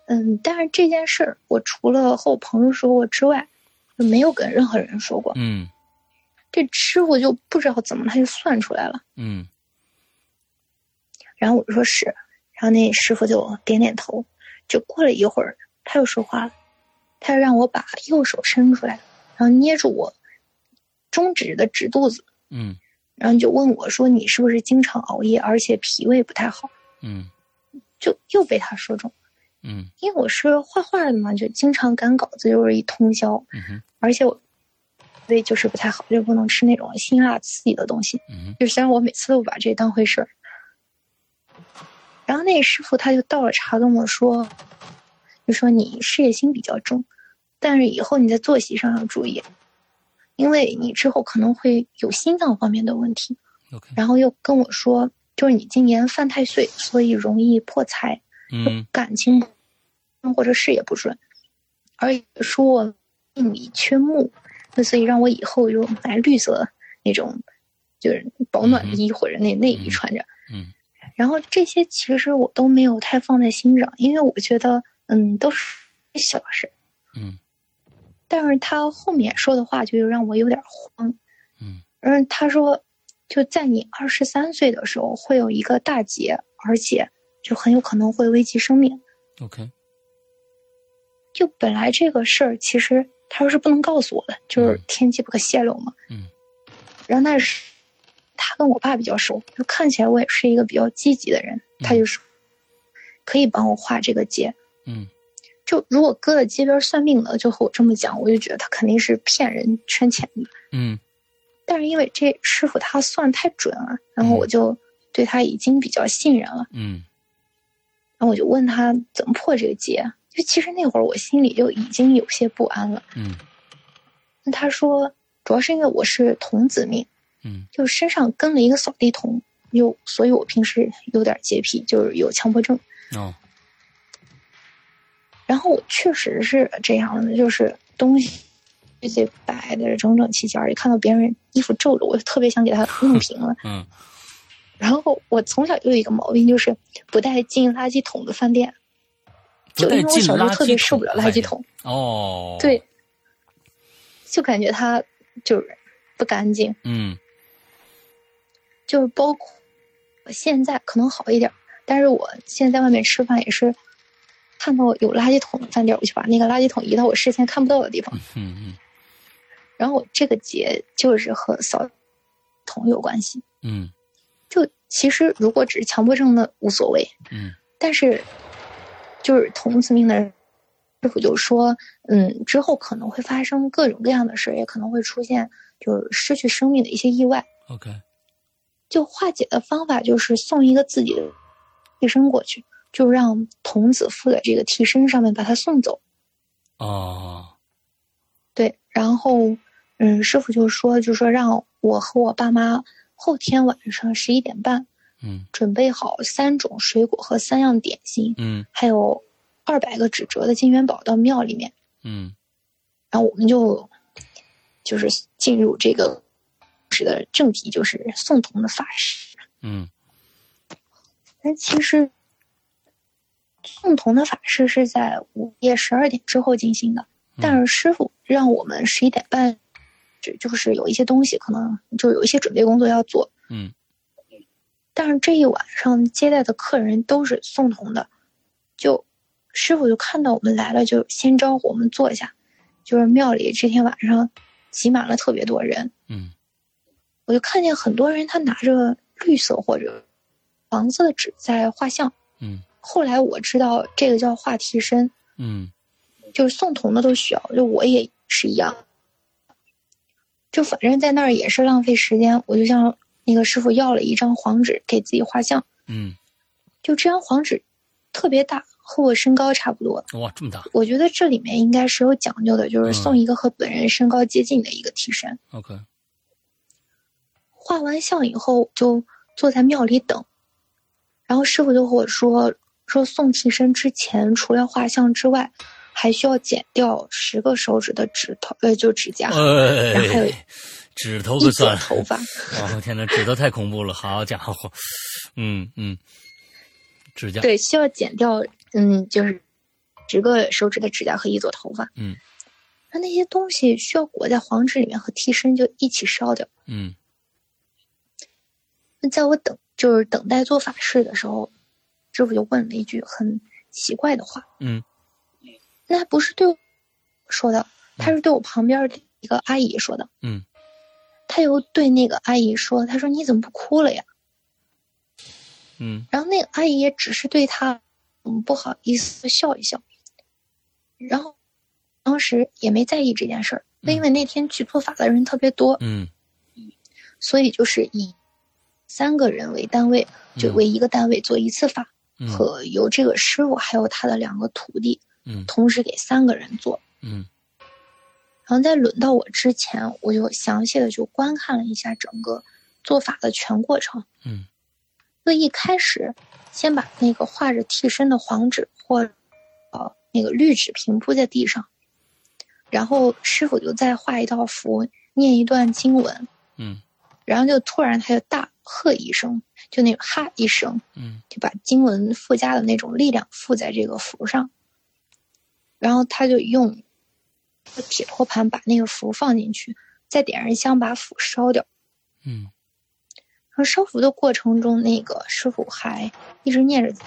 嗯，但是这件事儿，我除了和我朋友说过之外，就没有跟任何人说过。嗯这师傅就不知道怎么他就算出来了。嗯然后我就说是，然后那师傅就点点头。就过了一会儿，他又说话了，他让我把右手伸出来，然后捏住我中指的指肚子，嗯然后就问我说：“你是不是经常熬夜，而且脾胃不太好嗯？”就又被他说中，嗯因为我是画画的嘛，就经常赶稿子，就是一通宵，嗯哼而且我胃就是不太好，就不能吃那种辛辣刺激的东西。嗯就虽然我每次都不把这当回事儿，然后那个师傅他就倒了茶跟我说，就说你事业心比较重，但是以后你在作息上要注意，因为你之后可能会有心脏方面的问题。然后又跟我说，就是你今年犯太岁，所以容易破财，嗯感情或者事业不顺，而且说命里缺木，那所以让我以后就买绿色那种，就是保暖衣或者那内衣穿着。嗯然后这些其实我都没有太放在心上，因为我觉得，嗯，都是小事。嗯但是他后面说的话就让我有点慌。嗯嗯，他说，就在你二十三岁的时候会有一个大劫，而且就很有可能会危及生命。OK，就本来这个事儿，其实他说是不能告诉我的，就是天机不可泄露嘛。嗯。然后那是他跟我爸比较熟，就看起来我也是一个比较积极的人，他就说可以帮我画这个劫。嗯就如果搁在街边算命的就和我这么讲，我就觉得他肯定是骗人圈钱的。嗯但是因为这师傅他算太准了，然后我就对他已经比较信任了。嗯然后我就问他怎么破这个结。就其实那会儿我心里就已经有些不安了。嗯那他说，主要是因为我是童子命，嗯就身上跟了一个扫地童，又，所以我平时有点洁癖，就是有强迫症。哦然后我确实是这样的，就是东西这些摆的整整齐齐，而且看到别人衣服皱了，我就特别想给他弄平了。嗯然后我从小就有一个毛病，就是不带进垃圾桶的饭店，就因为我小时候特别受不了垃圾桶。哦，对，就感觉它就是不干净。嗯就是包括我现在可能好一点，但是我现在在外面吃饭也是看到有垃圾桶的饭店，我就把那个垃圾桶移到我视线看不到的地方。嗯嗯然后我这个结就是和扫桶有关系。嗯就其实如果只是强迫症的无所谓，嗯但是就是同子命的人师傅就说，嗯，之后可能会发生各种各样的事，也可能会出现就是失去生命的一些意外。，OK，就化解的方法就是送一个自己的替身过去，就让童子附在这个替身上面把他送走。哦对，然后嗯，师傅就说，就说让我和我爸妈后天晚上十一点半，嗯准备好三种水果和三样点心，嗯还有二百个纸折的金元宝到庙里面。嗯然后我们就就是进入这个史的正题，就是宋童的法师。嗯但其实宋童的法事是在午夜十二点之后进行的，但是师傅让我们十一点半，就就是有一些东西可能就有一些准备工作要做。嗯但是这一晚上接待的客人都是送童的，就师傅就看到我们来了，就先招呼我们坐下。就是庙里这天晚上挤满了特别多人，嗯我就看见很多人他拿着绿色或者黄色的纸在画像。嗯后来我知道这个叫画替身，嗯就是送童的都需要，就我也是一样。就反正在那儿也是浪费时间，我就向那个师傅要了一张黄纸给自己画像。嗯，就这张黄纸特别大，和我身高差不多。哇，这么大我觉得这里面应该是有讲究的，就是嗯送一个和本人身高接近的一个替身。，OK，画完像以后，就坐在庙里等。然后师傅就和我说，说送替身之前，除了画像之外，还需要剪掉十个手指的指头，呃，就指甲，然后还有哎，指头一撮可算，头发。哦天哪，指头太恐怖了，好家伙，嗯嗯，指甲，对，需要剪掉，嗯，就是十个手指的指甲和一撮头发。嗯，那那些东西需要裹在黄纸里面和替身就一起烧掉。嗯那在我等就是等待做法事的时候，师傅就问了一句很奇怪的话，嗯。那不是对我说的，他是对我旁边的一个阿姨说的。嗯。他又对那个阿姨说：“他说你怎么不哭了呀？嗯？”然后那个阿姨也只是对他嗯不好意思笑一笑，然后当时也没在意这件事儿，因为那天去做法的人特别多，嗯。所以就是以三个人为单位，就为一个单位做一次法，嗯和由这个师傅还有他的两个徒弟嗯。同时给三个人做。嗯。然后在轮到我之前，我就详细的就观看了一下整个做法的全过程。嗯。就一开始，先把那个画着替身的黄纸或呃那个绿纸平铺在地上，然后师傅就再画一道符，念一段经文，嗯然后就突然他就大喝一声，就那个哈一声，嗯。就把经文附加的那种力量附在这个符上，然后他就用铁托盘把那个符放进去，再点燃香把符烧掉。嗯。然后烧符的过程中，那个师傅还一直念着经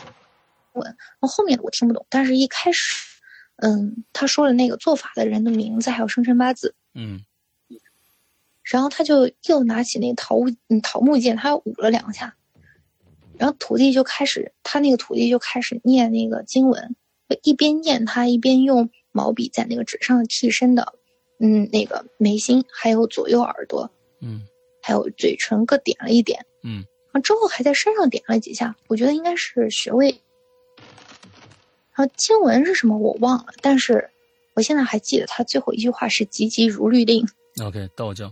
文，然后后面我听不懂，但是一开始，嗯，他说了那个做法的人的名字还有生辰八字，嗯然后他就又拿起那个桃木嗯桃木剑，他舞了两下，然后徒弟就开始，他那个徒弟就开始念那个经文，就一边念他一边用毛笔在那个纸上替身的，嗯，那个眉心还有左右耳朵嗯还有嘴唇各点了一点，嗯然后之后还在身上点了几下，我觉得应该是穴位。然后经文是什么我忘了，但是我现在还记得他最后一句话是“急急如律令”。，OK，道教，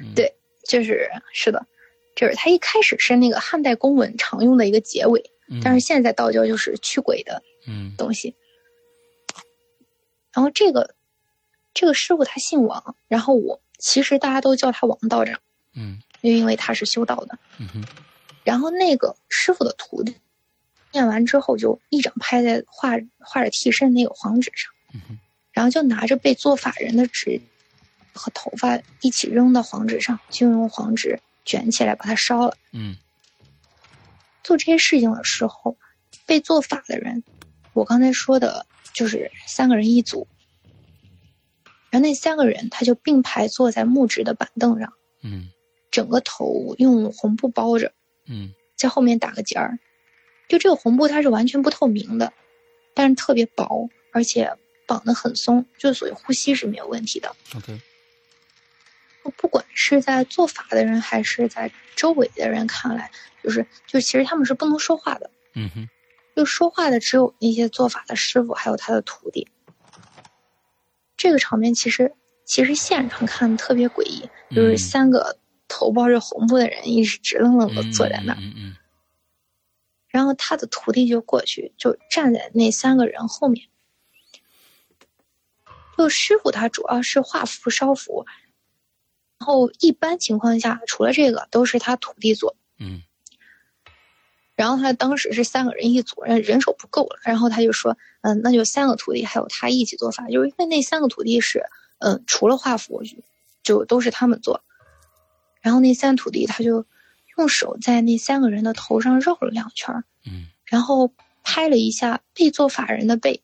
嗯。对就是是的，就是它一开始是那个汉代公文常用的一个结尾，嗯。但是现在道教就是驱鬼的嗯。东西。然后这个这个师傅他姓王，然后我其实大家都叫他王道长，嗯。就因为他是修道的。嗯哼。然后那个师傅的徒弟念完之后，就一掌拍在画画着替身那个黄纸上，然后就拿着被做法人的纸和头发一起扔到黄纸上，就用黄纸卷起来把它烧了。嗯做这些事情的时候，被做法的人，我刚才说的就是三个人一组，然后那三个人他就并排坐在木质的板凳上，嗯整个头用红布包着，嗯在后面打个结儿。就这个红布它是完全不透明的，但是特别薄，而且绑得很松，就所以呼吸是没有问题的。，OK，不管是在做法的人还是在周围的人看来，就是就其实他们是不能说话的。嗯哼就说话的只有那些做法的师傅，还有他的徒弟。这个场面其实其实现场看特别诡异，就是三个头包着红布的人一直直愣愣的坐在那儿。嗯嗯然后他的徒弟就过去，就站在那三个人后面。就师傅他主要是画符烧符，然后一般情况下除了这个都是他徒弟做。嗯。然后他当时是三个人一组，人人手不够了，然后他就说：“嗯，那就三个徒弟还有他一起做法，就是因为那三个徒弟是，嗯，除了画符，就都是他们做。然后那三徒弟他就。”用手在那三个人的头上绕了两圈嗯，然后拍了一下被做法人的背，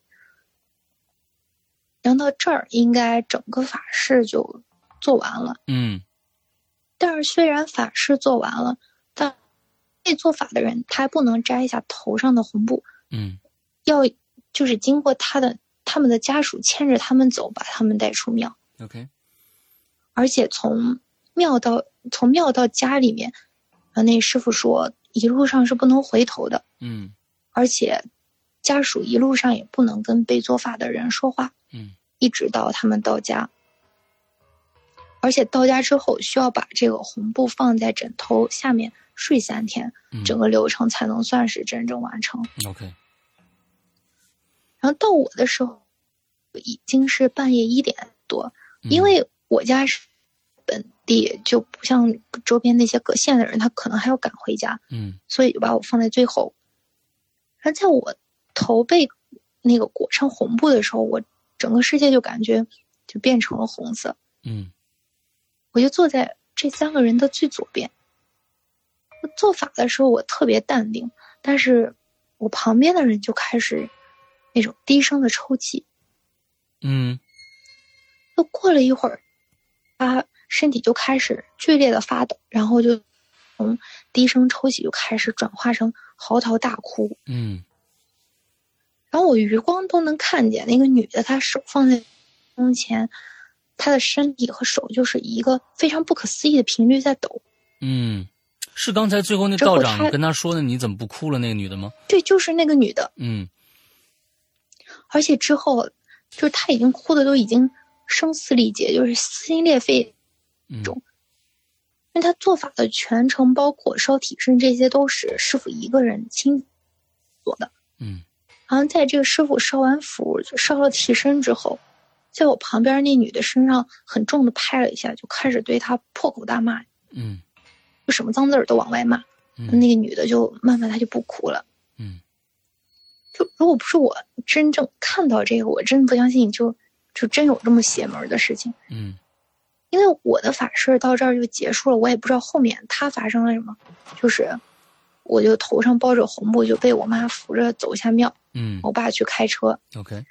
然后到这儿应该整个法事就做完了，嗯，但是虽然法事做完了，但被做法的人他还不能摘下头上的红布，嗯，要就是经过他的他们的家属牵着他们走，把他们带出庙，OK，而且从庙到从庙到家里面。那师傅说，一路上是不能回头的。嗯，而且家属一路上也不能跟被做法的人说话。嗯，一直到他们到家，而且到家之后需要把这个红布放在枕头下面睡三天，整个流程才能算是真正完成。OK。然后到我的时候，已经是半夜一点多，因为我家是。本地就不像周边那些隔县的人，他可能还要赶回家，嗯，所以就把我放在最后。而在我头被那个裹上红布的时候，我整个世界就感觉就变成了红色，嗯，我就坐在这三个人的最左边。做法的时候我特别淡定，但是我旁边的人就开始那种低声的抽泣，嗯，又过了一会儿，他。身体就开始剧烈的发抖，然后就从低声抽泣就开始转化成嚎啕大哭。嗯，然后我余光都能看见那个女的，她手放在胸前，她的身体和手就是一个非常不可思议的频率在抖。嗯，是刚才最后那道长跟他说的“你怎么不哭了”那个女的吗？对，就是那个女的。嗯，而且之后就是他已经哭的都已经声嘶力竭，就是撕心裂肺。种，因为他做法的全程，包括烧体身，这些都是师傅一个人亲做的。嗯，然后在这个师傅烧完符、烧了替身之后，在我旁边那女的身上很重的拍了一下，就开始对她破口大骂。嗯，就什么脏字儿都往外骂。那个女的就慢慢她就不哭了。嗯，就如果不是我真正看到这个，我真不相信，就就真有这么邪门的事情。嗯。因为我的法事到这儿就结束了，我也不知道后面他发生了什么，就是，我就头上包着红布，就被我妈扶着走下庙。嗯，我爸去开车。OK。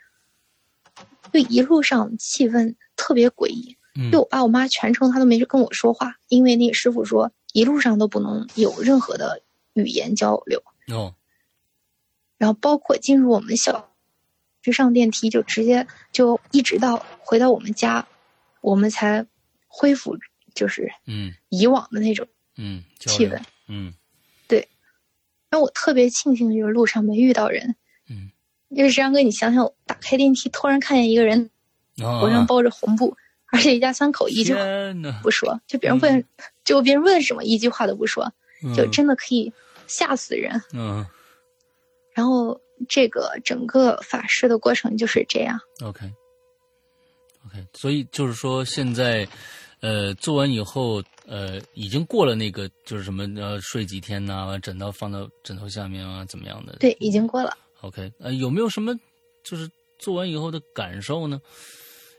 就一路上气氛特别诡异。嗯。就我爸我妈全程他都没跟我说话，因为那个师傅说一路上都不能有任何的语言交流。哦。然后包括进入我们小，就上电梯就直接就一直到回到我们家，我们才。恢复就是嗯以往的那种嗯气氛嗯对，然后我特别庆幸就是路上没遇到人嗯，就是张哥，你想想，打开电梯突然看见一个人头上包着红布，而且一家三口一句话不说，就别人问就别人问什么一句话都不说，就真的可以吓死人。嗯，然后这个整个法事的过程就是这样。OK OK，所以就是说现在。呃，做完以后，呃，已经过了那个，就是什么呃，睡几天呐，枕头放到枕头下面啊，怎么样的？对，已经过了。OK，呃，有没有什么就是做完以后的感受呢？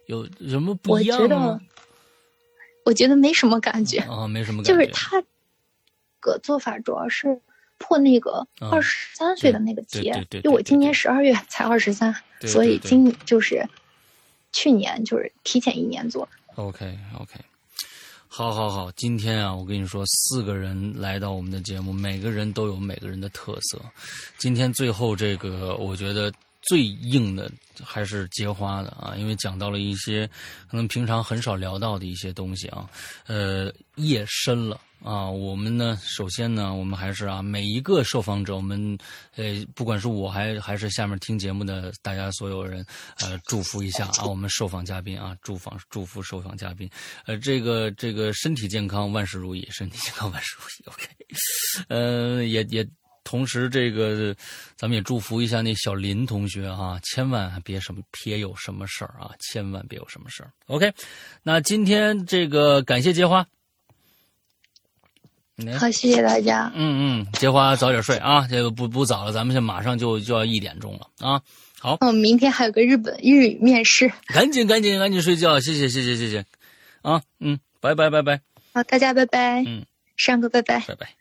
有什么不一样吗？我觉得，我觉得没什么感觉啊，没什么感觉。就是他个做法主要是破那个二十三岁的那个结，因为我今年十二月才二十三，所以今就是去年就是提前一年做。OK，OK。好，好，好！今天啊，我跟你说，四个人来到我们的节目，每个人都有每个人的特色。今天最后这个，我觉得最硬的还是接花的啊，因为讲到了一些可能平常很少聊到的一些东西啊。呃，夜深了啊，我们呢，首先呢，我们还是啊，每一个受访者，我们呃，不管是我还还是下面听节目的大家所有人，呃，祝福一下啊，我们受访嘉宾啊，祝访祝福受访嘉宾，呃，这个这个身体健康，万事如意，身体健康，万事如意，OK，呃，也也同时这个，咱们也祝福一下那小林同学哈，千万别什么别有什么事儿啊，千万别有什么事儿，OK，那今天这个感谢结花。好，谢谢大家。嗯嗯，结花早点睡啊，这个不不早了，咱们现马上就就要一点钟了啊。好，嗯，明天还有个日本日语面试，赶紧赶紧赶紧睡觉，谢谢谢谢谢谢，啊，嗯，拜拜拜拜。好，大家拜拜。嗯，山哥拜拜，拜拜。